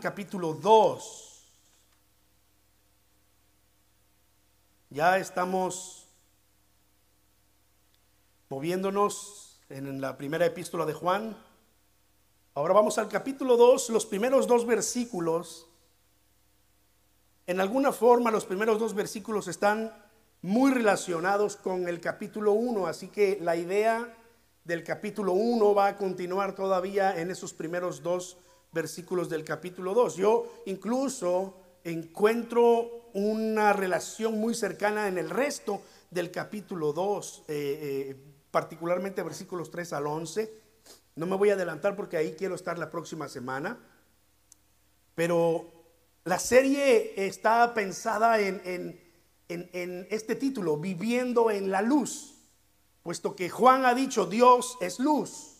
Capítulo 2. Ya estamos moviéndonos en la primera epístola de Juan. Ahora vamos al capítulo 2, los primeros dos versículos. En alguna forma los primeros dos versículos están muy relacionados con el capítulo 1, así que la idea del capítulo 1 va a continuar todavía en esos primeros dos versículos del capítulo 2. Yo incluso encuentro una relación muy cercana en el resto del capítulo 2, eh, eh, particularmente versículos 3 al 11. No me voy a adelantar porque ahí quiero estar la próxima semana, pero la serie está pensada en en, este título, viviendo en la luz, puesto que Juan ha dicho Dios es luz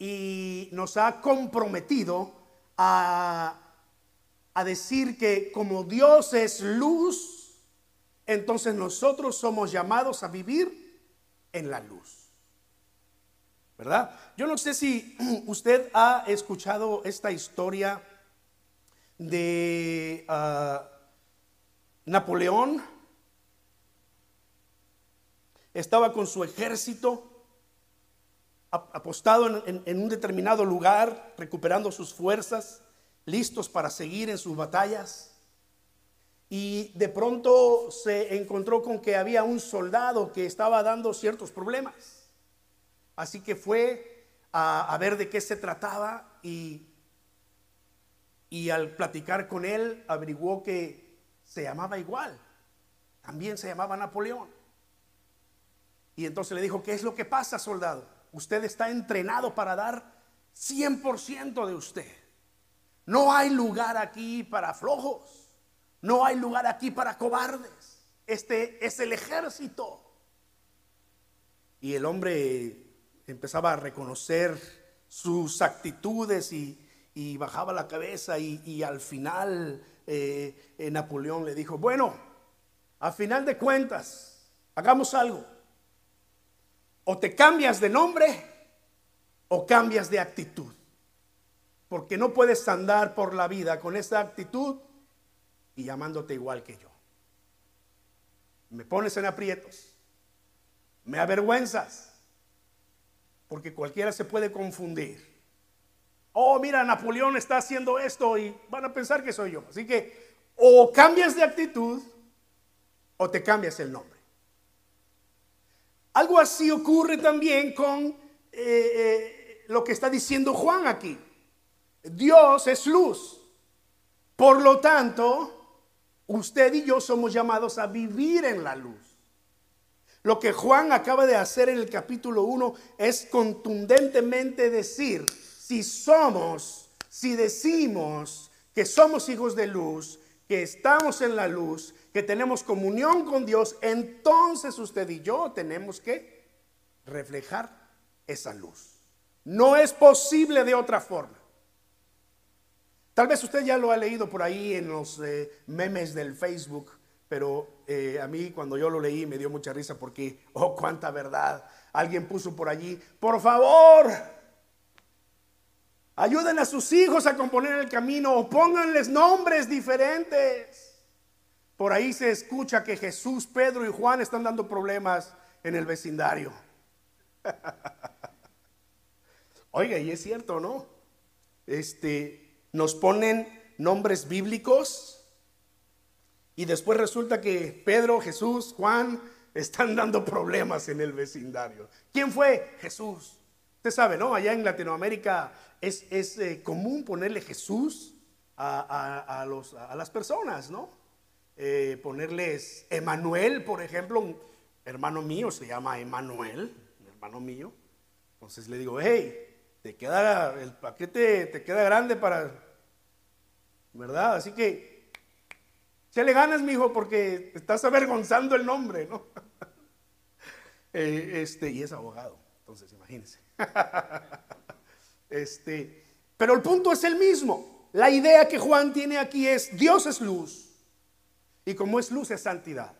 y nos ha comprometido a, a decir que como Dios es luz, entonces nosotros somos llamados a vivir en la luz. ¿Verdad? Yo no sé si usted ha escuchado esta historia de ah, Napoleón estaba con su ejército apostado en, un determinado lugar, recuperando sus fuerzas, listos para seguir en sus batallas. Y de pronto se encontró con que había un soldado que estaba dando ciertos problemas. Así que fue a, ver de qué se trataba y, y al platicar con él averiguó que se llamaba igual. También se llamaba Napoleón. Y entonces le dijo, ¿qué es lo que pasa, soldado? Usted está entrenado para dar 100% de usted. No hay lugar aquí para flojos. No hay lugar aquí para cobardes. Este es el ejército. Y el hombre empezaba a reconocer sus actitudes y, bajaba la cabeza y, al final eh, eh, Napoleón le dijo, bueno, a final de cuentas, hagamos algo. O te cambias de nombre o cambias de actitud. Porque no puedes andar por la vida con esa actitud y llamándote igual que yo. Me pones en aprietos. Me avergüenzas. Porque cualquiera se puede confundir oh, mira, Napoleón está haciendo esto y van a pensar que soy yo. Así que o cambias de actitud o te cambias el nombre. Algo así ocurre también con eh, eh, lo que está diciendo Juan aquí. Dios es luz. Por lo tanto, usted y yo somos llamados a vivir en la luz. Lo que Juan acaba de hacer en el capítulo 1 es contundentemente decir, si somos, si decimos que somos hijos de luz, que estamos en la luz, que tenemos comunión con Dios, entonces usted y yo tenemos que reflejar esa luz. No es posible de otra forma. Tal vez usted ya lo ha leído por ahí en los eh, memes del Facebook, pero eh, a mí cuando yo lo leí me dio mucha risa porque, oh, cuánta verdad. Alguien puso por allí, por favor, Ayuden a sus hijos a componer el camino o pónganles nombres diferentes. Por ahí se escucha que Jesús, Pedro y Juan están dando problemas en el vecindario. Oiga, y es cierto, ¿no? Este, nos ponen nombres bíblicos y después resulta que Pedro, Jesús, Juan están dando problemas en el vecindario. ¿Quién fue? Jesús. Usted sabe, ¿no? Allá en Latinoamérica es, eh, común ponerle Jesús a, los, a las personas, ¿no? Eh, ponerles Emanuel, por ejemplo, un hermano mío se llama Emanuel, hermano mío. Entonces le digo, hey, te queda el paquete, te queda grande para, ¿verdad? Así que, se le ganas, mi hijo, porque estás avergonzando el nombre, ¿no? Eh, este, y es abogado, entonces imagínense. este, pero el punto es el mismo. La idea que Juan tiene aquí es, Dios es luz. Y como es luz es santidad.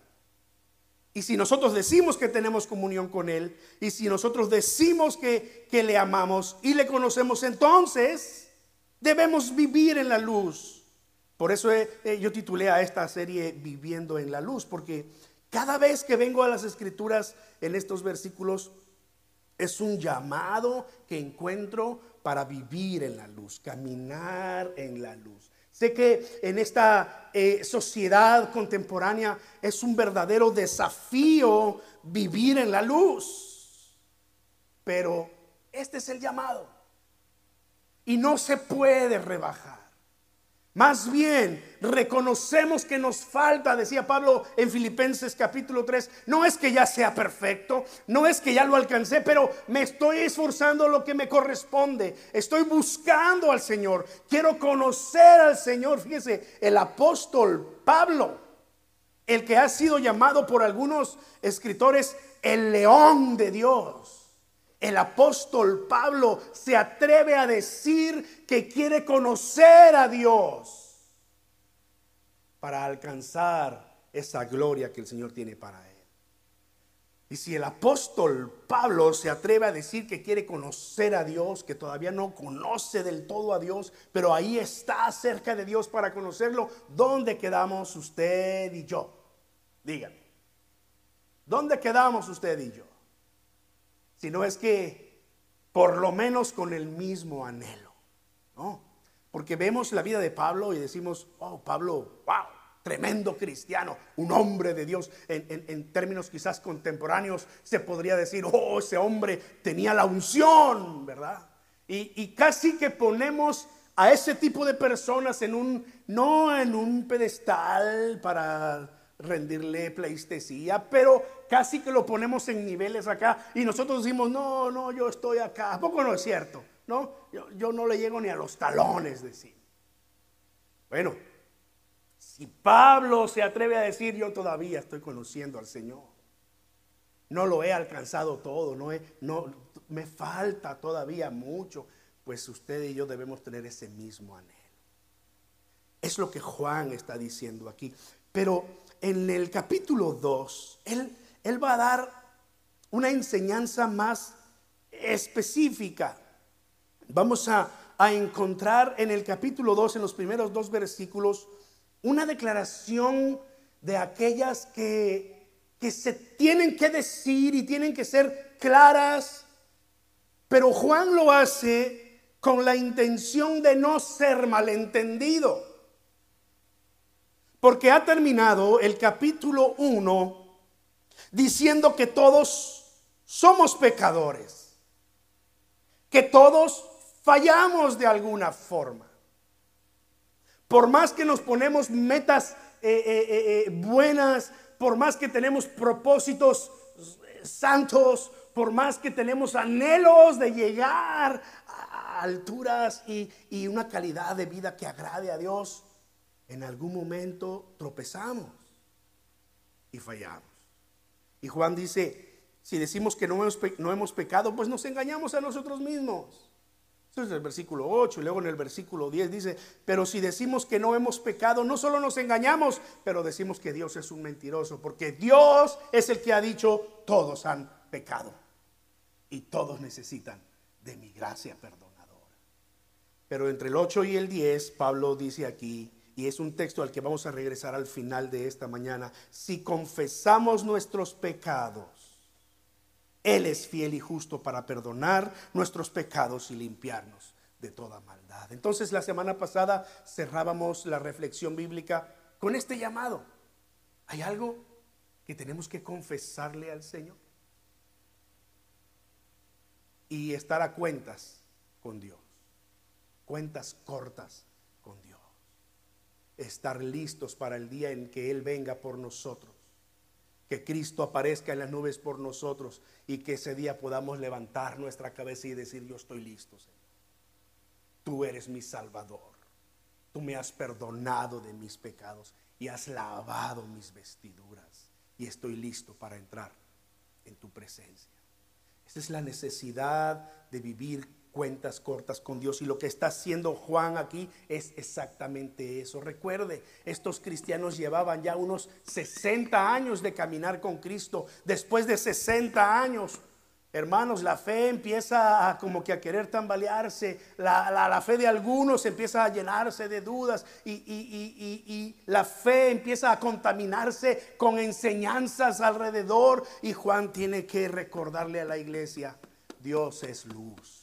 Y si nosotros decimos que tenemos comunión con Él, y si nosotros decimos que, que le amamos y le conocemos, entonces Debemos vivir en la luz. Por eso eh, yo titulé a esta serie Viviendo en la luz, porque cada vez que vengo a las escrituras en estos versículos, es un llamado que encuentro para vivir en la luz, caminar en la luz. Sé que en esta eh, sociedad contemporánea es un verdadero desafío vivir en la luz, pero este es el llamado y no se puede rebajar. Más bien, reconocemos que nos falta, decía Pablo en Filipenses capítulo 3, no es que ya sea perfecto, no es que ya lo alcancé, pero me estoy esforzando lo que me corresponde, estoy buscando al Señor, quiero conocer al Señor. Fíjese, el apóstol Pablo, el que ha sido llamado por algunos escritores el león de Dios el apóstol Pablo se atreve a decir que quiere conocer a Dios para alcanzar esa gloria que el Señor tiene para él. Y si el apóstol Pablo se atreve a decir que quiere conocer a Dios, que todavía no conoce del todo a Dios, pero ahí está cerca de Dios para conocerlo, ¿dónde quedamos usted y yo? Díganme. ¿Dónde quedamos usted y yo? Sino es que por lo menos con el mismo anhelo, ¿no? Porque vemos la vida de Pablo y decimos, oh, Pablo, wow, tremendo cristiano, un hombre de Dios. En, términos quizás contemporáneos se podría decir, oh, ese hombre tenía la unción, ¿verdad? Y, y, casi que ponemos a ese tipo de personas en un, no en un pedestal para rendirle pleistesía, pero casi que lo ponemos en niveles acá y nosotros decimos, no, no, yo estoy acá. ¿A poco no es cierto? No, yo, no le llego ni a los talones, decir. Bueno, si Pablo se atreve a decir, yo todavía estoy conociendo al Señor. No lo he alcanzado todo, no, no me falta todavía mucho. Pues usted y yo debemos tener ese mismo anhelo. Es lo que Juan está diciendo aquí. Pero en el capítulo 2, él, él va a dar una enseñanza más específica. Vamos a, encontrar en el capítulo 2, en los primeros dos versículos, una declaración de aquellas que, que se tienen que decir y tienen que ser claras, pero Juan lo hace con la intención de no ser malentendido. Porque ha terminado el capítulo 1 diciendo que todos somos pecadores, que todos fallamos de alguna forma. Por más que nos ponemos metas eh, eh, eh, buenas, por más que tenemos propósitos santos, por más que tenemos anhelos de llegar a alturas y, y una calidad de vida que agrade a Dios, en algún momento tropezamos y fallamos. Y Juan dice, si decimos que no hemos, no hemos pecado, pues nos engañamos a nosotros mismos. Eso es el versículo 8 y luego en el versículo 10 dice, pero si decimos que no hemos pecado, no solo nos engañamos, pero decimos que Dios es un mentiroso, porque Dios es el que ha dicho, todos han pecado y todos necesitan de mi gracia perdonadora. Pero entre el 8 y el 10, Pablo dice aquí, y es un texto al que vamos a regresar al final de esta mañana, si confesamos nuestros pecados, Él es fiel y justo para perdonar nuestros pecados y limpiarnos de toda maldad. Entonces la semana pasada cerrábamos la reflexión bíblica con este llamado. ¿Hay algo que tenemos que confesarle al Señor? Y estar a cuentas con Dios. Cuentas cortas con Dios estar listos para el día en que Él venga por nosotros. Que Cristo aparezca en las nubes por nosotros y que ese día podamos levantar nuestra cabeza y decir, yo estoy listo, Señor. Tú eres mi Salvador. Tú me has perdonado de mis pecados y has lavado mis vestiduras. Y estoy listo para entrar en tu presencia. Esa es la necesidad de vivir cuentas cortas con Dios. Y lo que está haciendo Juan aquí es exactamente eso. Recuerde, estos cristianos llevaban ya unos 60 años de caminar con Cristo. Después de 60 años, Hermanos, la fe empieza a, como que a querer tambalearse, la, la, fe de algunos empieza a llenarse de dudas y, y, y, la fe empieza a contaminarse con enseñanzas alrededor y Juan tiene que recordarle a la iglesia, Dios es luz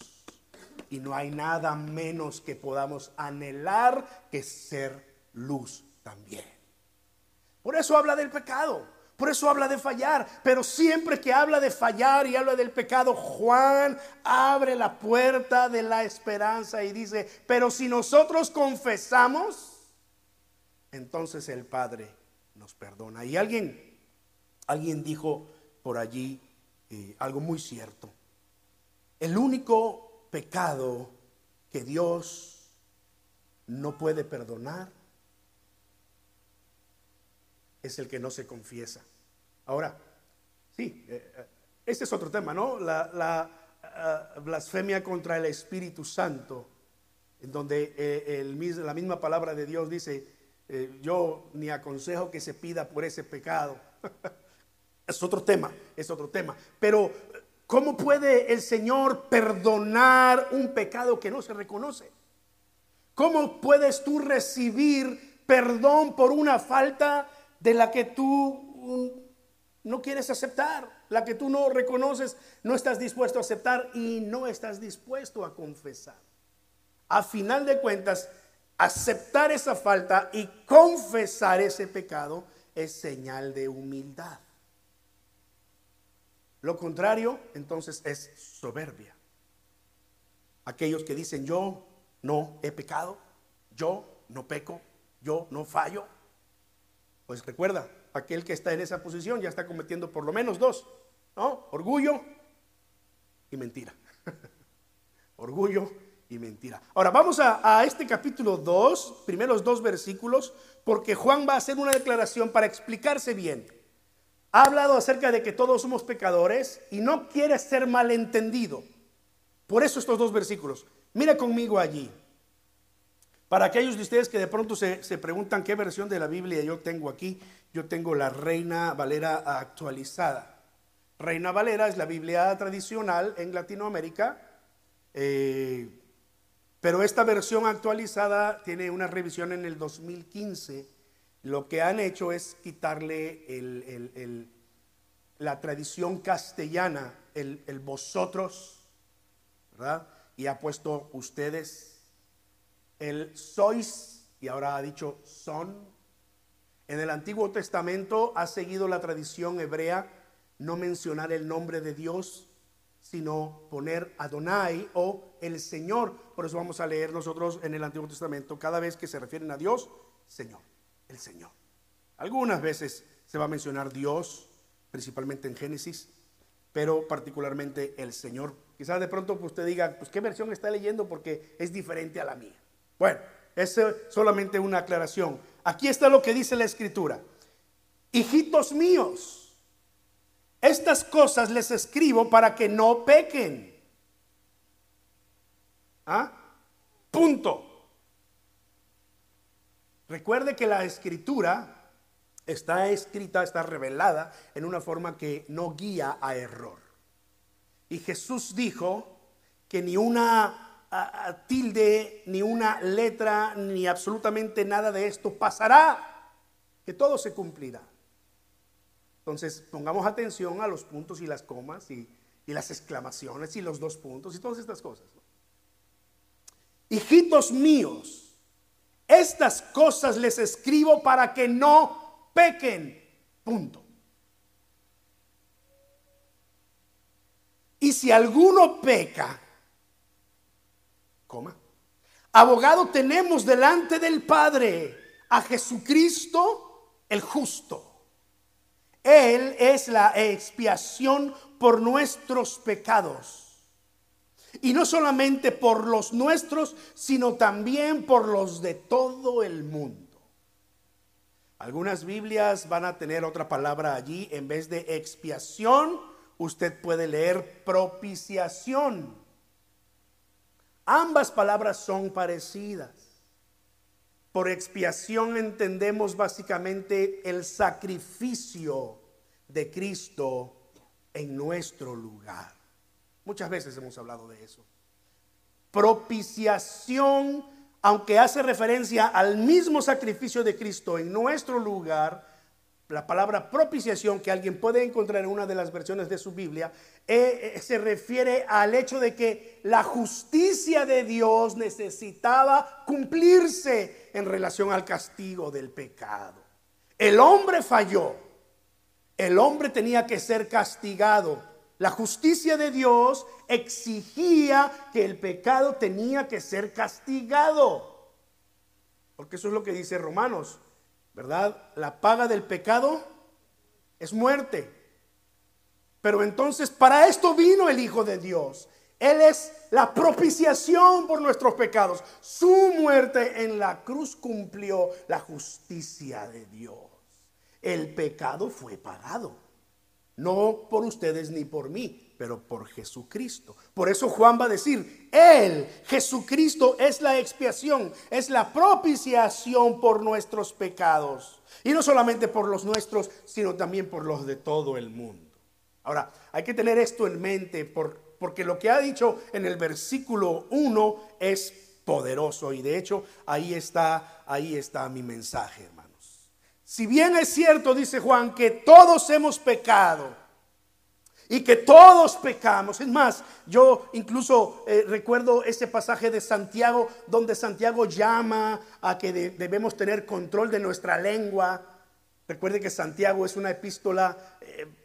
y no hay nada menos que podamos anhelar que ser luz también. Por eso habla del pecado. Por eso habla de fallar. Pero siempre que habla de fallar y habla del pecado, Juan abre la puerta de la esperanza y dice, pero si nosotros confesamos, entonces el Padre nos perdona. Y alguien, alguien dijo por allí eh, algo muy cierto. El único pecado que Dios no puede perdonar es el que no se confiesa. Ahora, sí, eh, eh, este es otro tema, ¿no? La, eh, blasfemia contra el Espíritu Santo, en donde la misma palabra de Dios dice, yo ni aconsejo que se pida por ese pecado. es otro tema, es otro tema. Pero, ¿cómo puede el Señor perdonar un pecado que no se reconoce? ¿Cómo puedes tú recibir perdón por una falta de la que tú no quieres aceptar, la que tú no reconoces, no estás dispuesto a aceptar y no estás dispuesto a confesar. A final de cuentas, aceptar esa falta y confesar ese pecado es señal de humildad. Lo contrario, entonces, es soberbia. Aquellos que dicen, yo no he pecado, yo no peco, yo no fallo, pues recuerda, aquel que está en esa posición ya está cometiendo por lo menos dos, ¿no? Orgullo y mentira. Orgullo y mentira. Ahora vamos a, a este capítulo 2, primeros dos versículos, porque Juan va a hacer una declaración para explicarse bien. Ha hablado acerca de que todos somos pecadores y no quiere ser malentendido. Por eso estos dos versículos. Mira conmigo allí. Para aquellos de ustedes que de pronto se, preguntan qué versión de la Biblia yo tengo aquí, yo tengo la Reina Valera actualizada. Reina Valera es la Biblia tradicional en Latinoamérica, eh, pero esta versión actualizada tiene una revisión en el 2015. Lo que han hecho es quitarle la tradición castellana, el, el vosotros, ¿verdad? Y ha puesto ustedes el sois y ahora ha dicho son. En el Antiguo Testamento ha seguido la tradición hebrea no mencionar el nombre de Dios, sino poner Adonai o el Señor. Por eso vamos a leer nosotros en el Antiguo Testamento cada vez que se refieren a Dios, Señor, el Señor. Algunas veces se va a mencionar Dios, principalmente en Génesis, pero particularmente el Señor. Quizás de pronto usted diga, pues qué versión está leyendo porque es diferente a la mía. Bueno, es solamente una aclaración. Aquí está lo que dice la escritura. Hijitos míos, estas cosas les escribo para que no pequen. ¿Ah? Punto. Recuerde que la escritura está escrita, está revelada en una forma que no guía a error. Y Jesús dijo que ni una tilde, ni una letra, ni absolutamente nada de esto pasará, que todo se cumplirá. Entonces, pongamos atención a los puntos y las comas y, las exclamaciones y los dos puntos y todas estas cosas. Hijitos míos, estas cosas les escribo para que no pequen. Punto. Y si alguno peca. Abogado tenemos delante del Padre a Jesucristo el justo. Él es la expiación por nuestros pecados. Y no solamente por los nuestros, sino también por los de todo el mundo. Algunas Biblias van a tener otra palabra allí. En vez de expiación, usted puede leer propiciación. Ambas palabras son parecidas. Por expiación entendemos básicamente el sacrificio de Cristo en nuestro lugar. Muchas veces hemos hablado de eso. Propiciación, aunque hace referencia al mismo sacrificio de Cristo en nuestro lugar, la palabra propiciación que alguien puede encontrar en una de las versiones de su Biblia, eh, eh, se refiere al hecho de que la justicia de Dios necesitaba cumplirse en relación al castigo del pecado. El hombre falló, el hombre tenía que ser castigado. La justicia de Dios exigía que el pecado tenía que ser castigado. Porque eso es lo que dice Romanos. ¿verdad? La paga del pecado es muerte. Pero entonces para esto vino el Hijo de Dios. Él es la propiciación por nuestros pecados. Su muerte en la cruz cumplió la justicia de Dios. El pecado fue pagado. No por ustedes ni por mí pero por Jesucristo. Por eso Juan va a decir, Él, Jesucristo, es la expiación, es la propiciación por nuestros pecados. Y no solamente por los nuestros, sino también por los de todo el mundo. Ahora, hay que tener esto en mente porque lo que ha dicho en el versículo 1 es poderoso y de hecho ahí está, ahí está mi mensaje. Si bien es cierto, dice Juan, que todos hemos pecado, y que todos pecamos. Es más, yo incluso eh, recuerdo ese pasaje de Santiago donde Santiago llama a que debemos tener control de nuestra lengua. Recuerde que Santiago es una epístola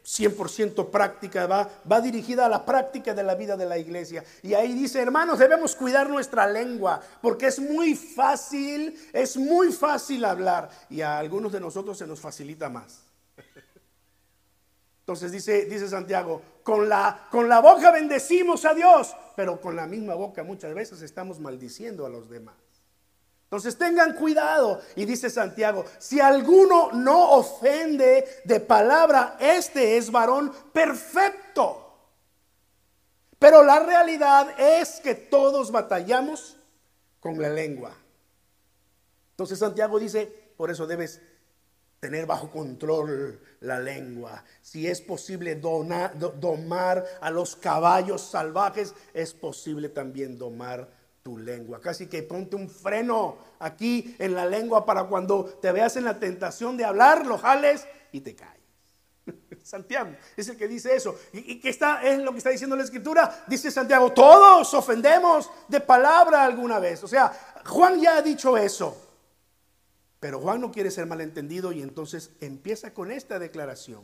100% eh, práctica, va, dirigida a la práctica de la vida de la iglesia. Y ahí dice, hermanos, debemos cuidar nuestra lengua, porque es muy fácil, es muy fácil hablar. Y a algunos de nosotros se nos facilita más. Entonces dice, Santiago, con la boca bendecimos a Dios, pero con la misma boca muchas veces estamos maldiciendo a los demás. Entonces tengan cuidado. Y dice Santiago, si alguno no ofende de palabra, este es varón perfecto. Pero la realidad es que todos batallamos con la lengua. Entonces Santiago dice, por eso debes tener bajo control la lengua. Si es posible domar a los caballos salvajes, es posible también domar tu lengua. Casi que ponte un freno aquí en la lengua para cuando te veas en la tentación de hablar, lo jales y te caes. Santiago es el que dice eso. ¿Y, qué está, es lo que está diciendo la escritura? Dice Santiago, todos ofendemos de palabra alguna vez. O sea, Juan ya ha dicho eso. Pero Juan no quiere ser malentendido y entonces empieza con esta declaración.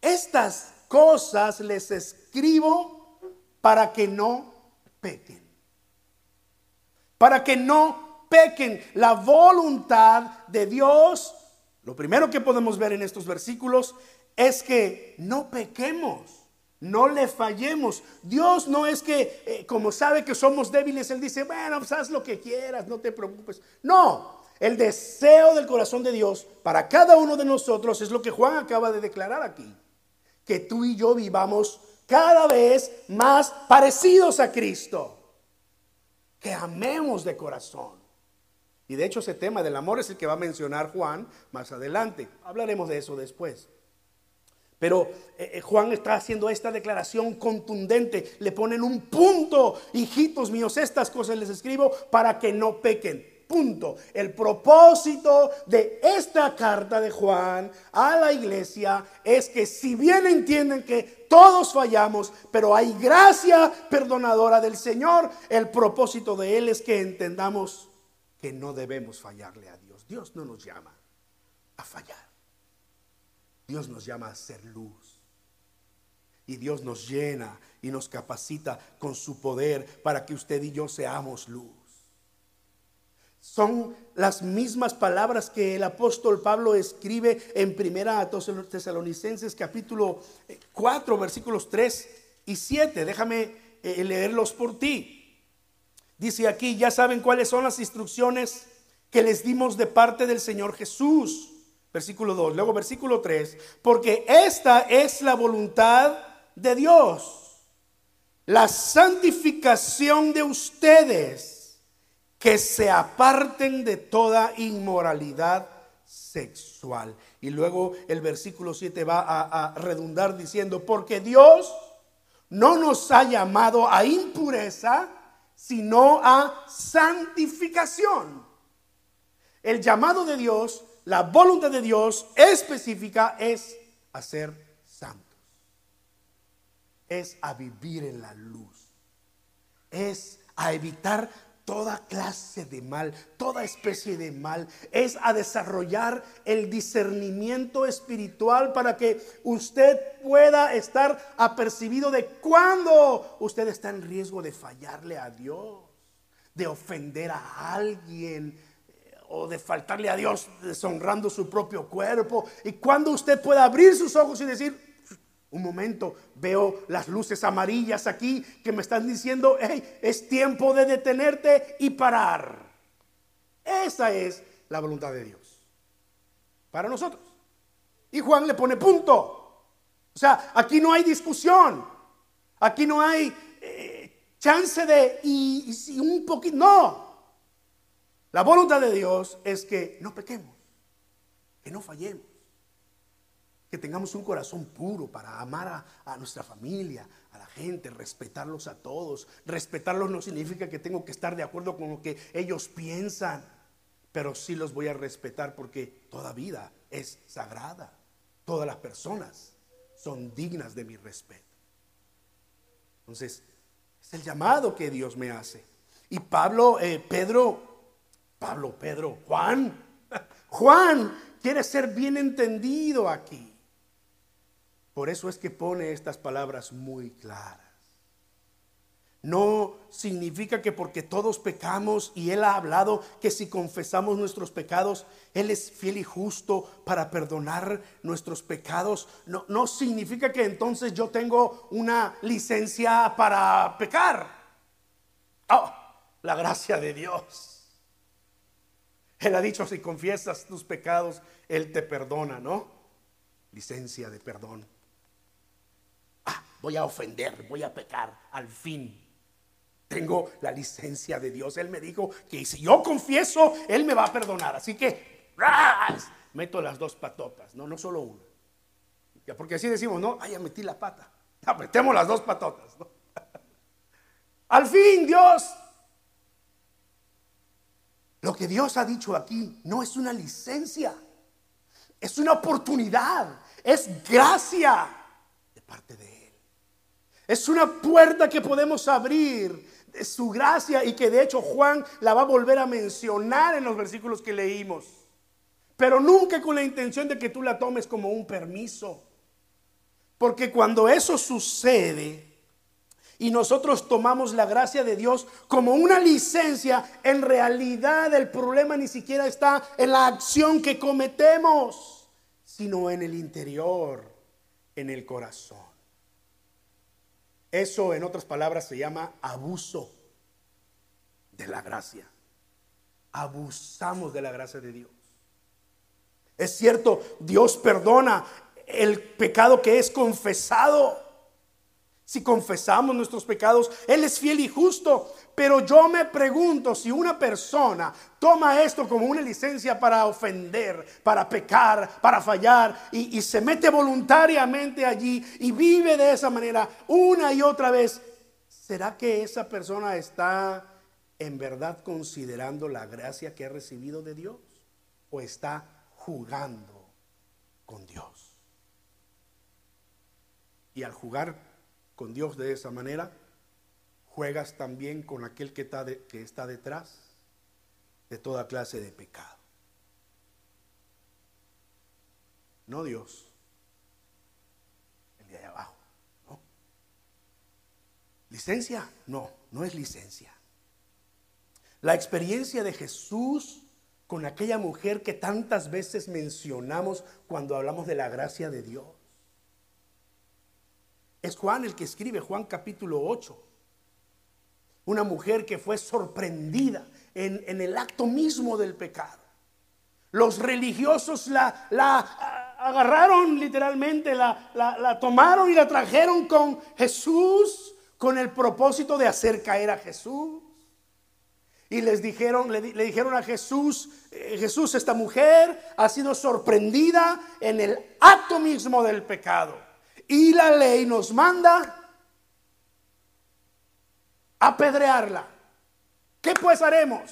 Estas cosas les escribo para que no pequen. Para que no pequen. La voluntad de Dios, lo primero que podemos ver en estos versículos es que no pequemos. No le fallemos. Dios no es que, eh, como sabe que somos débiles, Él dice, bueno, pues haz lo que quieras, no te preocupes. No, el deseo del corazón de Dios para cada uno de nosotros es lo que Juan acaba de declarar aquí. Que tú y yo vivamos cada vez más parecidos a Cristo. Que amemos de corazón. Y de hecho ese tema del amor es el que va a mencionar Juan más adelante. Hablaremos de eso después. Pero eh, eh, Juan está haciendo esta declaración contundente. Le ponen un punto, hijitos míos, estas cosas les escribo para que no pequen. Punto. El propósito de esta carta de Juan a la iglesia es que si bien entienden que todos fallamos, pero hay gracia perdonadora del Señor, el propósito de Él es que entendamos que no debemos fallarle a Dios. Dios no nos llama a fallar. Dios nos llama a ser luz. Y Dios nos llena y nos capacita con su poder para que usted y yo seamos luz. Son las mismas palabras que el apóstol Pablo escribe en Primera Tesalonicenses capítulo 4 eh, versículos 3 y 7. Déjame eh, leerlos por ti. Dice aquí, ya saben cuáles son las instrucciones que les dimos de parte del Señor Jesús. Versículo 2, luego versículo 3, porque esta es la voluntad de Dios, la santificación de ustedes que se aparten de toda inmoralidad sexual. Y luego el versículo 7 va a, redundar diciendo, porque Dios no nos ha llamado a impureza, sino a santificación. El llamado de Dios, la voluntad de Dios específica es hacer santos. Es a vivir en la luz. Es a evitar toda clase de mal, toda especie de mal, es a desarrollar el discernimiento espiritual para que usted pueda estar apercibido de cuando usted está en riesgo de fallarle a Dios, de ofender a alguien eh, o de faltarle a Dios deshonrando su propio cuerpo. Y cuando usted pueda abrir sus ojos y decir, un momento, veo las luces amarillas aquí que me están diciendo, hey, es tiempo de detenerte y parar. Esa es la voluntad de Dios para nosotros. Y Juan le pone punto. O sea, aquí no hay discusión. Aquí no hay eh, chance de y, y un poquito. No. La voluntad de Dios es que no pequemos, que no fallemos que tengamos un corazón puro para amar a, nuestra familia, a la gente, respetarlos a todos. Respetarlos no significa que tengo que estar de acuerdo con lo que ellos piensan, pero sí los voy a respetar porque toda vida es sagrada. Todas las personas son dignas de mi respeto. Entonces, es el llamado que Dios me hace. Y Pablo, eh, Pedro, Pablo, Pedro, Juan, Juan quiere ser bien entendido aquí. Por eso es que pone estas palabras muy claras. No significa que porque todos pecamos y Él ha hablado que si confesamos nuestros pecados, Él es fiel y justo para perdonar nuestros pecados. No, no significa que entonces yo tengo una licencia para pecar. Oh, la gracia de Dios. Él ha dicho, si confiesas tus pecados, Él te perdona, ¿no? Licencia de perdón voy a ofender, voy a pecar, al fin. Tengo la licencia de Dios. Él me dijo que si yo confieso, Él me va a perdonar. Así que, meto las dos patotas, no, no solo una. Porque así decimos, no, ay, ya metí la pata. metemos las dos patotas. Al fin, Dios, lo que Dios ha dicho aquí no es una licencia, es una oportunidad, es gracia de parte de Él. Es una puerta que podemos abrir de su gracia y que de hecho Juan la va a volver a mencionar en los versículos que leímos. Pero nunca con la intención de que tú la tomes como un permiso. Porque cuando eso sucede y nosotros tomamos la gracia de Dios como una licencia, en realidad el problema ni siquiera está en la acción que cometemos, sino en el interior, en el corazón. Eso, en otras palabras, se llama abuso de la gracia. Abusamos de la gracia de Dios. Es cierto, Dios perdona el pecado que es confesado. Si confesamos nuestros pecados, Él es fiel y justo. Pero yo me pregunto si una persona toma esto como una licencia para ofender, para pecar, para fallar, y, se mete voluntariamente allí y vive de esa manera una y otra vez, ¿será que esa persona está en verdad considerando la gracia que ha recibido de Dios? ¿O está jugando con Dios? Y al jugar con Dios de esa manera, juegas también con aquel que está, detrás de toda clase de pecado. No Dios, el de abajo. ¿no? ¿Licencia? No, no es licencia. La experiencia de Jesús con aquella mujer que tantas veces mencionamos cuando hablamos de la gracia de Dios es Juan el que escribe, Juan capítulo 8. Una mujer que fue sorprendida en, el acto mismo del pecado. Los religiosos la, la agarraron literalmente, la, la, tomaron y la trajeron con Jesús con el propósito de hacer caer a Jesús. Y les dijeron, le, le dijeron a Jesús, eh, Jesús, esta mujer ha sido sorprendida en el acto mismo del pecado. Y la ley nos manda apedrearla. ¿Qué pues haremos?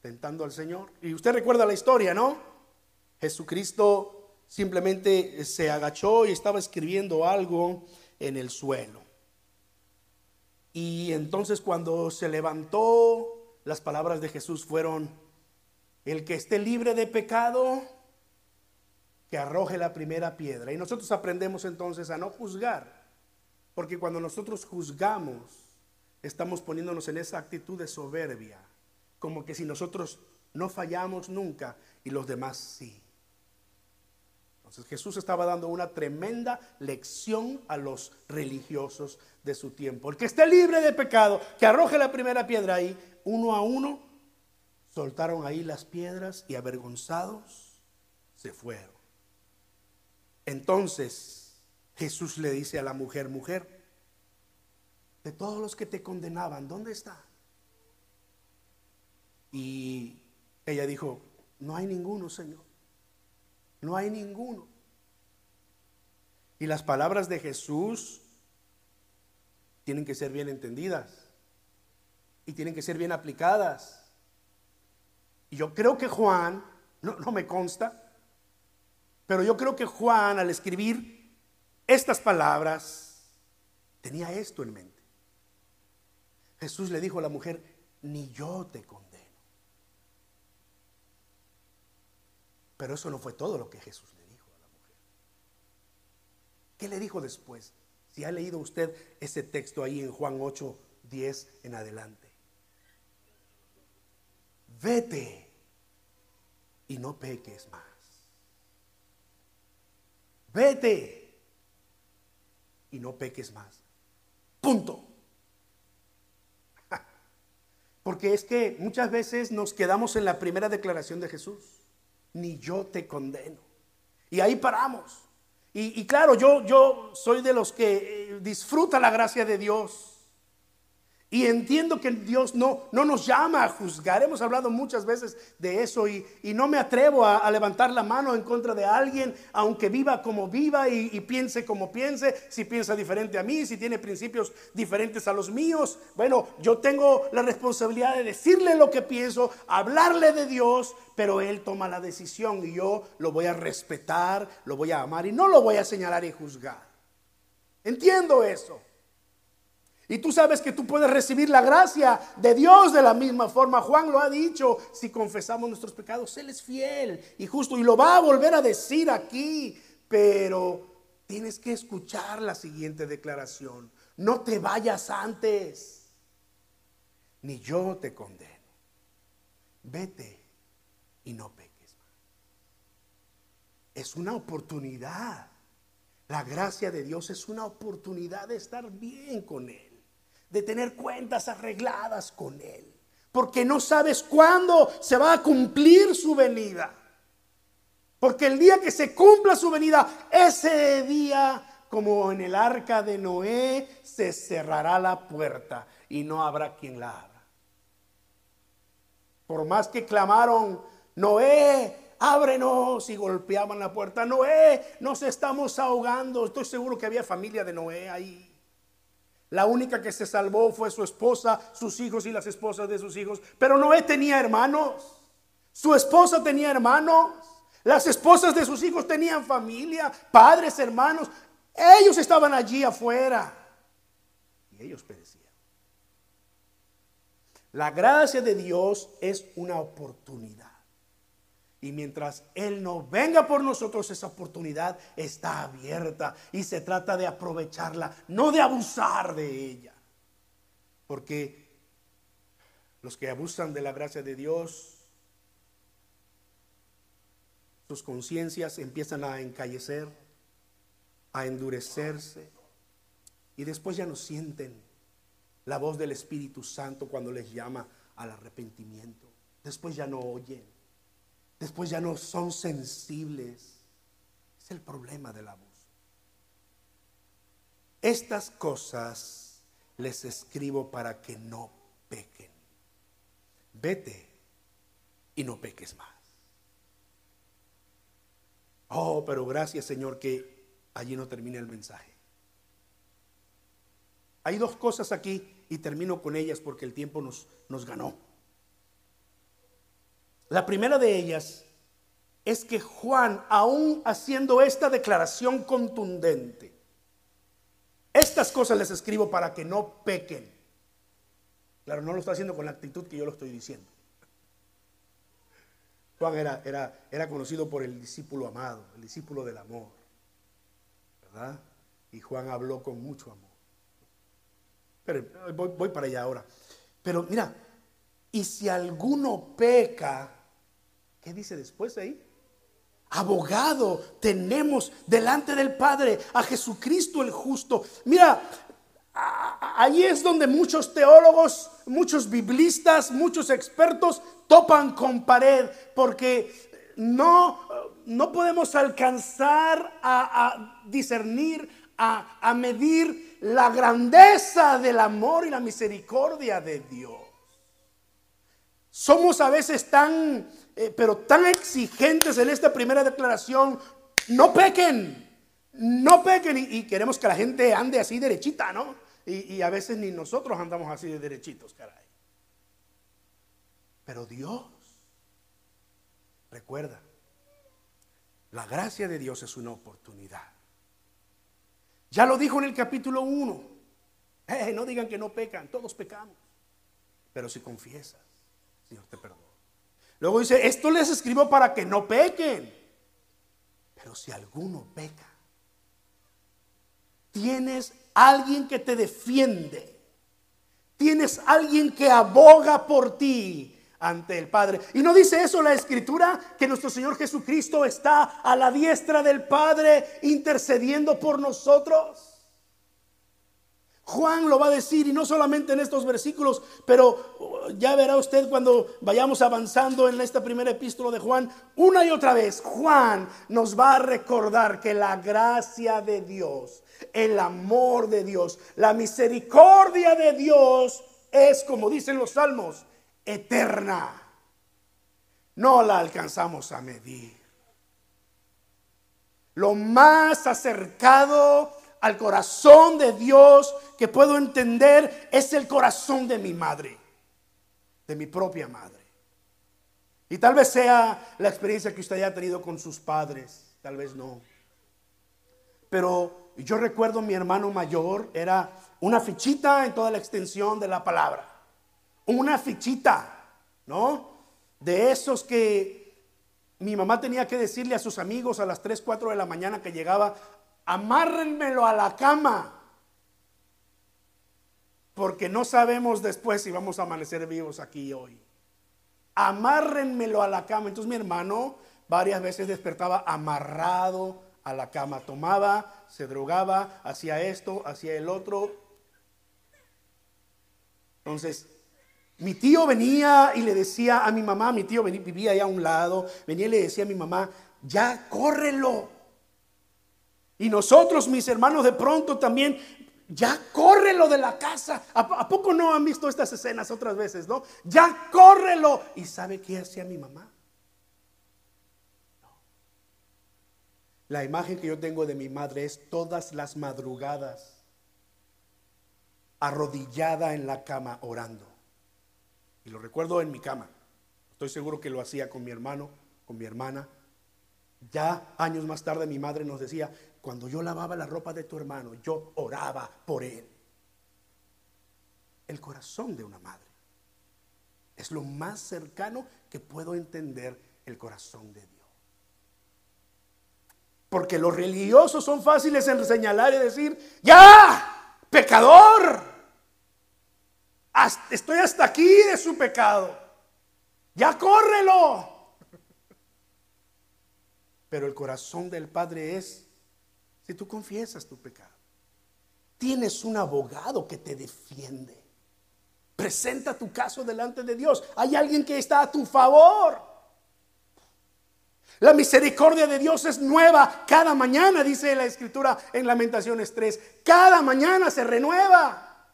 Tentando al Señor. Y usted recuerda la historia, ¿no? Jesucristo simplemente se agachó y estaba escribiendo algo en el suelo. Y entonces cuando se levantó, las palabras de Jesús fueron, el que esté libre de pecado, que arroje la primera piedra. Y nosotros aprendemos entonces a no juzgar, porque cuando nosotros juzgamos, estamos poniéndonos en esa actitud de soberbia, como que si nosotros no fallamos nunca y los demás sí. Entonces Jesús estaba dando una tremenda lección a los religiosos de su tiempo. El que esté libre de pecado, que arroje la primera piedra ahí, uno a uno, soltaron ahí las piedras y avergonzados se fueron. Entonces Jesús le dice a la mujer, mujer, de todos los que te condenaban, ¿dónde está? Y ella dijo, no hay ninguno, Señor. No hay ninguno. Y las palabras de Jesús tienen que ser bien entendidas y tienen que ser bien aplicadas. Y yo creo que Juan, no, no me consta, pero yo creo que Juan al escribir estas palabras tenía esto en mente. Jesús le dijo a la mujer, ni yo te condeno. Pero eso no fue todo lo que Jesús le dijo a la mujer. ¿Qué le dijo después? Si ha leído usted ese texto ahí en Juan 8, 10 en adelante. Vete y no peques más. Vete y no peques más. Punto. Porque es que muchas veces nos quedamos en la primera declaración de Jesús. Ni yo te condeno. Y ahí paramos. Y, claro, yo, yo soy de los que eh, disfruta la gracia de Dios. Y entiendo que Dios no, no nos llama a juzgar. Hemos hablado muchas veces de eso y, no me atrevo a, levantar la mano en contra de alguien, aunque viva como viva y, y, piense como piense, si piensa diferente a mí, si tiene principios diferentes a los míos. Bueno, yo tengo la responsabilidad de decirle lo que pienso, hablarle de Dios, pero Él toma la decisión y yo lo voy a respetar, lo voy a amar y no lo voy a señalar y juzgar. Entiendo eso. Y tú sabes que tú puedes recibir la gracia de Dios de la misma forma. Juan lo ha dicho, si confesamos nuestros pecados, Él es fiel y justo y lo va a volver a decir aquí. Pero tienes que escuchar la siguiente declaración. No te vayas antes, ni yo te condeno. Vete y no peques más. Es una oportunidad. La gracia de Dios es una oportunidad de estar bien con Él de tener cuentas arregladas con Él. Porque no sabes cuándo se va a cumplir su venida. Porque el día que se cumpla su venida, ese día, como en el arca de Noé, se cerrará la puerta y no habrá quien la abra. Por más que clamaron, Noé, ábrenos y golpeaban la puerta. Noé, nos estamos ahogando. Estoy seguro que había familia de Noé ahí. La única que se salvó fue su esposa, sus hijos y las esposas de sus hijos. Pero Noé tenía hermanos. Su esposa tenía hermanos. Las esposas de sus hijos tenían familia, padres, hermanos. Ellos estaban allí afuera. Y ellos perecían. La gracia de Dios es una oportunidad. Y mientras Él no venga por nosotros, esa oportunidad está abierta y se trata de aprovecharla, no de abusar de ella. Porque los que abusan de la gracia de Dios, sus conciencias empiezan a encallecer, a endurecerse, y después ya no sienten la voz del Espíritu Santo cuando les llama al arrepentimiento. Después ya no oyen después ya no son sensibles. Es el problema del abuso. Estas cosas les escribo para que no pequen. Vete y no peques más. Oh, pero gracias Señor que allí no termina el mensaje. Hay dos cosas aquí y termino con ellas porque el tiempo nos, nos ganó. La primera de ellas es que Juan, aún haciendo esta declaración contundente, estas cosas les escribo para que no pequen. Claro, no lo está haciendo con la actitud que yo lo estoy diciendo. Juan era, era, era conocido por el discípulo amado, el discípulo del amor. ¿Verdad? Y Juan habló con mucho amor. Pero voy, voy para allá ahora. Pero mira, y si alguno peca, ¿qué dice después ahí? abogado tenemos delante del Padre a Jesucristo el justo. Mira, ahí es donde muchos teólogos, muchos biblistas, muchos expertos topan con pared porque no, no podemos alcanzar a, discernir, a, a medir la grandeza del amor y la misericordia de Dios. Somos a veces tan eh, pero tan exigentes en esta primera declaración, no pequen, no pequen y, queremos que la gente ande así derechita, ¿no? Y, a veces ni nosotros andamos así de derechitos, caray. Pero Dios, recuerda, la gracia de Dios es una oportunidad. Ya lo dijo en el capítulo 1. Eh, no digan que no pecan, todos pecamos. Pero si confiesas, Dios te perdona. Luego dice, esto les escribo para que no pequen. Pero si alguno peca, tienes alguien que te defiende. Tienes alguien que aboga por ti ante el Padre. Y no dice eso la escritura, que nuestro Señor Jesucristo está a la diestra del Padre intercediendo por nosotros. Juan lo va a decir y no solamente en estos versículos, pero uh, ya verá usted cuando vayamos avanzando en esta primera epístola de Juan, una y otra vez, Juan nos va a recordar que la gracia de Dios, el amor de Dios, la misericordia de Dios es, como dicen los salmos, eterna. No la alcanzamos a medir. Lo más acercado al corazón de Dios que puedo entender es el corazón de mi madre, de mi propia madre. Y tal vez sea la experiencia que usted haya tenido con sus padres, tal vez no. Pero yo recuerdo mi hermano mayor, era una fichita en toda la extensión de la palabra. Una fichita, ¿no? De esos que mi mamá tenía que decirle a sus amigos a las 3, 4 de la mañana que llegaba amárrenmelo a la cama. Porque no sabemos después si vamos a amanecer vivos aquí hoy. Amárrenmelo a la cama. Entonces mi hermano varias veces despertaba amarrado a la cama. Tomaba, se drogaba, hacía esto, hacía el otro. Entonces, mi tío venía y le decía a mi mamá, mi tío vivía ahí a un lado, venía y le decía a mi mamá, ya córrelo. Y nosotros, mis hermanos, de pronto también, ya córrelo de la casa. ¿A, poco no han visto estas escenas otras veces, no? Ya córrelo. ¿Y sabe qué hacía mi mamá? La imagen que yo tengo de mi madre es todas las madrugadas arrodillada en la cama orando. Y lo recuerdo en mi cama. Estoy seguro que lo hacía con mi hermano, con mi hermana. Ya años más tarde mi madre nos decía, cuando yo lavaba la ropa de tu hermano, yo oraba por él. El corazón de una madre es lo más cercano que puedo entender el corazón de Dios. Porque los religiosos son fáciles en señalar y decir, ya, pecador, estoy hasta aquí de su pecado, ya córrelo. Pero el corazón del Padre es si tú confiesas tu pecado. Tienes un abogado que te defiende. Presenta tu caso delante de Dios. Hay alguien que está a tu favor. La misericordia de Dios es nueva cada mañana, dice la escritura en Lamentaciones 3. Cada mañana se renueva.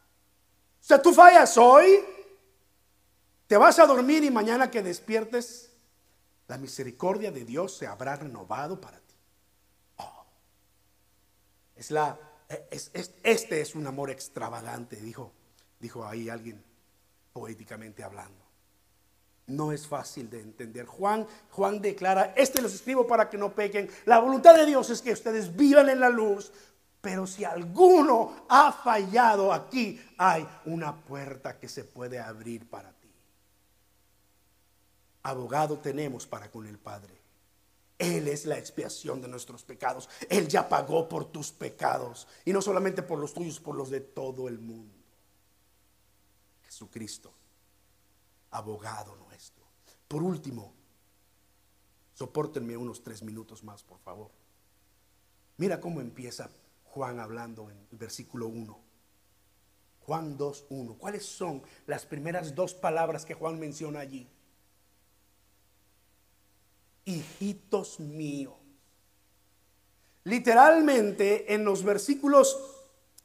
O sea, tú fallas hoy, te vas a dormir y mañana que despiertes, la misericordia de Dios se habrá renovado para ti. Es la, es, este es un amor extravagante, dijo dijo ahí alguien poéticamente hablando. No es fácil de entender. Juan, Juan declara, este los escribo para que no pequen. La voluntad de Dios es que ustedes vivan en la luz, pero si alguno ha fallado aquí, hay una puerta que se puede abrir para ti. Abogado tenemos para con el Padre. Él es la expiación de nuestros pecados. Él ya pagó por tus pecados. Y no solamente por los tuyos, por los de todo el mundo. Jesucristo, abogado nuestro. Por último, soportenme unos tres minutos más, por favor. Mira cómo empieza Juan hablando en el versículo 1. Juan 2.1. ¿Cuáles son las primeras dos palabras que Juan menciona allí? Hijitos míos. Literalmente en los versículos,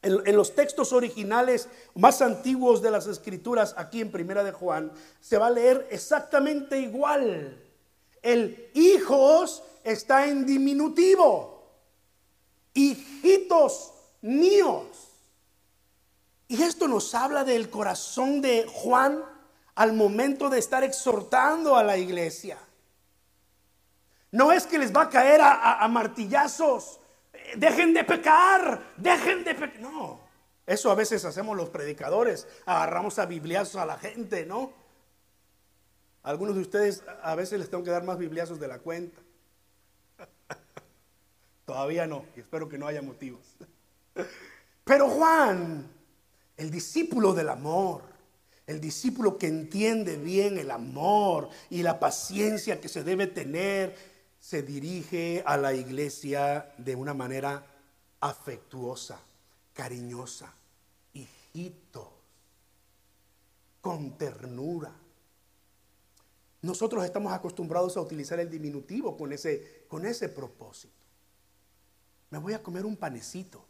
en, los textos originales más antiguos de las escrituras, aquí en Primera de Juan, se va a leer exactamente igual. El hijos está en diminutivo. Hijitos míos. Y esto nos habla del corazón de Juan al momento de estar exhortando a la iglesia. No es que les va a caer a, martillazos. Dejen de pecar, dejen de pecar. No, eso a veces hacemos los predicadores. Agarramos a bibliazos a la gente, ¿no? algunos de ustedes a veces les tengo que dar más bibliazos de la cuenta. Todavía no, y espero que no haya motivos. Pero Juan, el discípulo del amor, el discípulo que entiende bien el amor y la paciencia que se debe tener, se dirige a la iglesia de una manera afectuosa, cariñosa, hijitos, con ternura. Nosotros estamos acostumbrados a utilizar el diminutivo con ese, con ese propósito. Me voy a comer un panecito.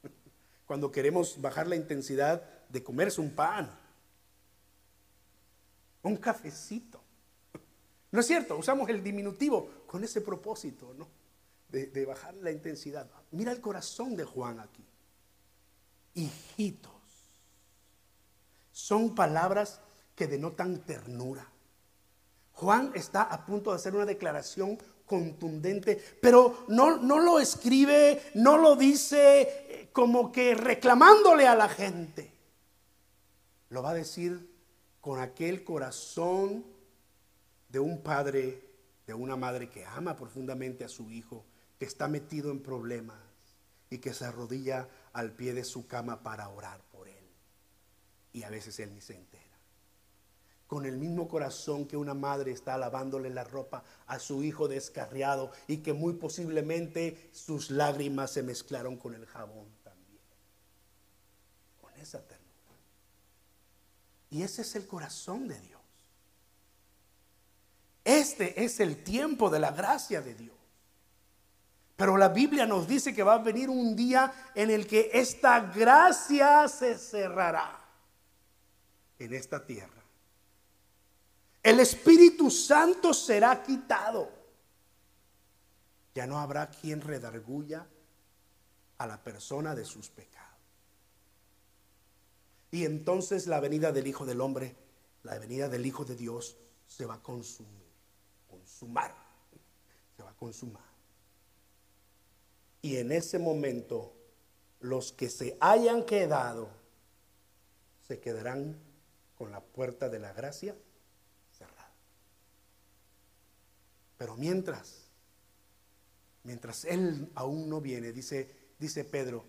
Cuando queremos bajar la intensidad de comerse un pan. Un cafecito. ¿No es cierto? Usamos el diminutivo con ese propósito, ¿no? De, bajar la intensidad. Mira el corazón de Juan aquí. Hijitos. Son palabras que denotan ternura. Juan está a punto de hacer una declaración contundente, pero no, no lo escribe, no lo dice eh, como que reclamándole a la gente. Lo va a decir con aquel corazón de un padre, de una madre que ama profundamente a su hijo, que está metido en problemas y que se arrodilla al pie de su cama para orar por él. Y a veces él ni se entera. Con el mismo corazón que una madre está lavándole la ropa a su hijo descarriado y que muy posiblemente sus lágrimas se mezclaron con el jabón también. Con esa ternura. Y ese es el corazón de Dios. Este es el tiempo de la gracia de Dios. Pero la Biblia nos dice que va a venir un día en el que esta gracia se cerrará en esta tierra. El Espíritu Santo será quitado. Ya no habrá quien redarguya a la persona de sus pecados. Y entonces la venida del Hijo del Hombre, la venida del Hijo de Dios, se va a consumir consumar. Se va a consumar. Y en ese momento, los que se hayan quedado, se quedarán con la puerta de la gracia cerrada. Pero mientras, mientras Él aún no viene, dice, dice Pedro,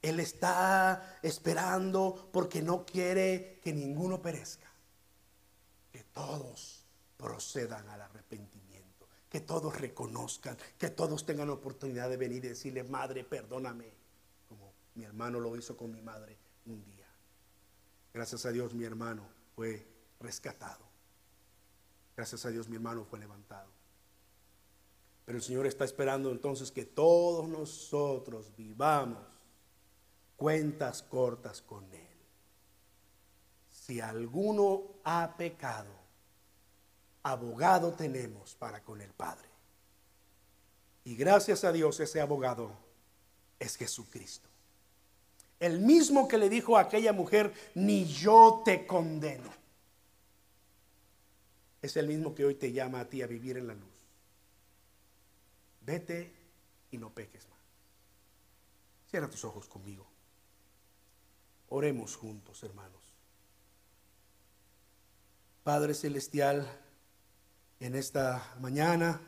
Él está esperando porque no quiere que ninguno perezca, que todos procedan al arrepentimiento, que todos reconozcan, que todos tengan oportunidad de venir y decirle, madre, perdóname, como mi hermano lo hizo con mi madre un día. Gracias a Dios mi hermano fue rescatado. Gracias a Dios mi hermano fue levantado. Pero el Señor está esperando entonces que todos nosotros vivamos cuentas cortas con Él. Si alguno ha pecado, abogado tenemos para con el Padre. Y gracias a Dios ese abogado es Jesucristo. El mismo que le dijo a aquella mujer, ni yo te condeno. Es el mismo que hoy te llama a ti a vivir en la luz. Vete y no peques más. Cierra tus ojos conmigo. Oremos juntos, hermanos. Padre Celestial, en esta mañana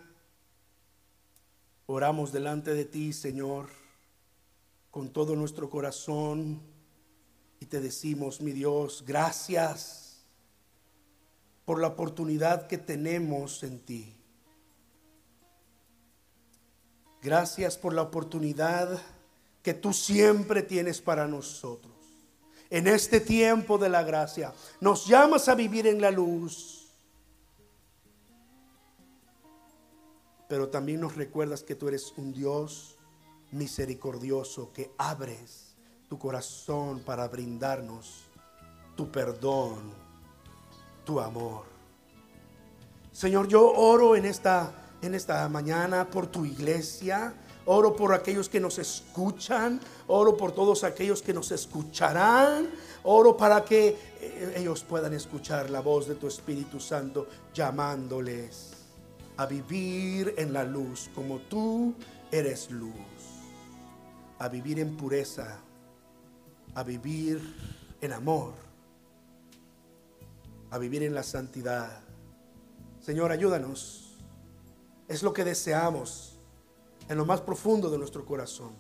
oramos delante de ti, Señor, con todo nuestro corazón y te decimos, mi Dios, gracias por la oportunidad que tenemos en ti. Gracias por la oportunidad que tú siempre tienes para nosotros en este tiempo de la gracia. Nos llamas a vivir en la luz. Pero también nos recuerdas que tú eres un Dios misericordioso que abres tu corazón para brindarnos tu perdón, tu amor. Señor, yo oro en esta en esta mañana por tu iglesia, Oro por aquellos que nos escuchan. Oro por todos aquellos que nos escucharán. Oro para que eh, ellos puedan escuchar la voz de tu Espíritu Santo llamándoles a vivir en la luz como tú eres luz. A vivir en pureza. A vivir en amor. A vivir en la santidad. Señor, ayúdanos. Es lo que deseamos en lo más profundo de nuestro corazón.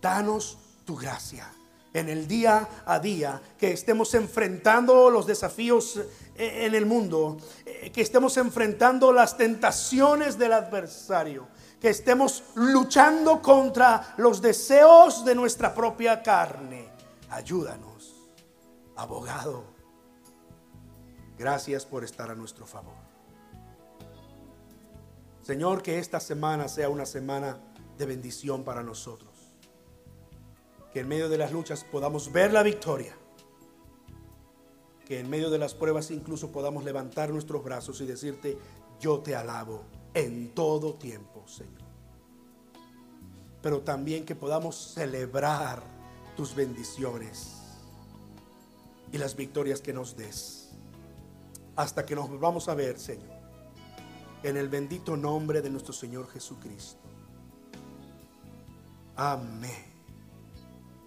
Danos tu gracia en el día a día, que estemos enfrentando los desafíos eh, en el mundo, eh, que estemos enfrentando las tentaciones del adversario, que estemos luchando contra los deseos de nuestra propia carne. Ayúdanos, abogado. Gracias por estar a nuestro favor. Señor, que esta semana sea una semana de bendición para nosotros. Que en medio de las luchas podamos ver la victoria. Que en medio de las pruebas incluso podamos levantar nuestros brazos y decirte, yo te alabo en todo tiempo, Señor. Pero también que podamos celebrar tus bendiciones y las victorias que nos des. Hasta que nos vamos a ver, Señor. En el bendito nombre de nuestro Señor Jesucristo. Amém.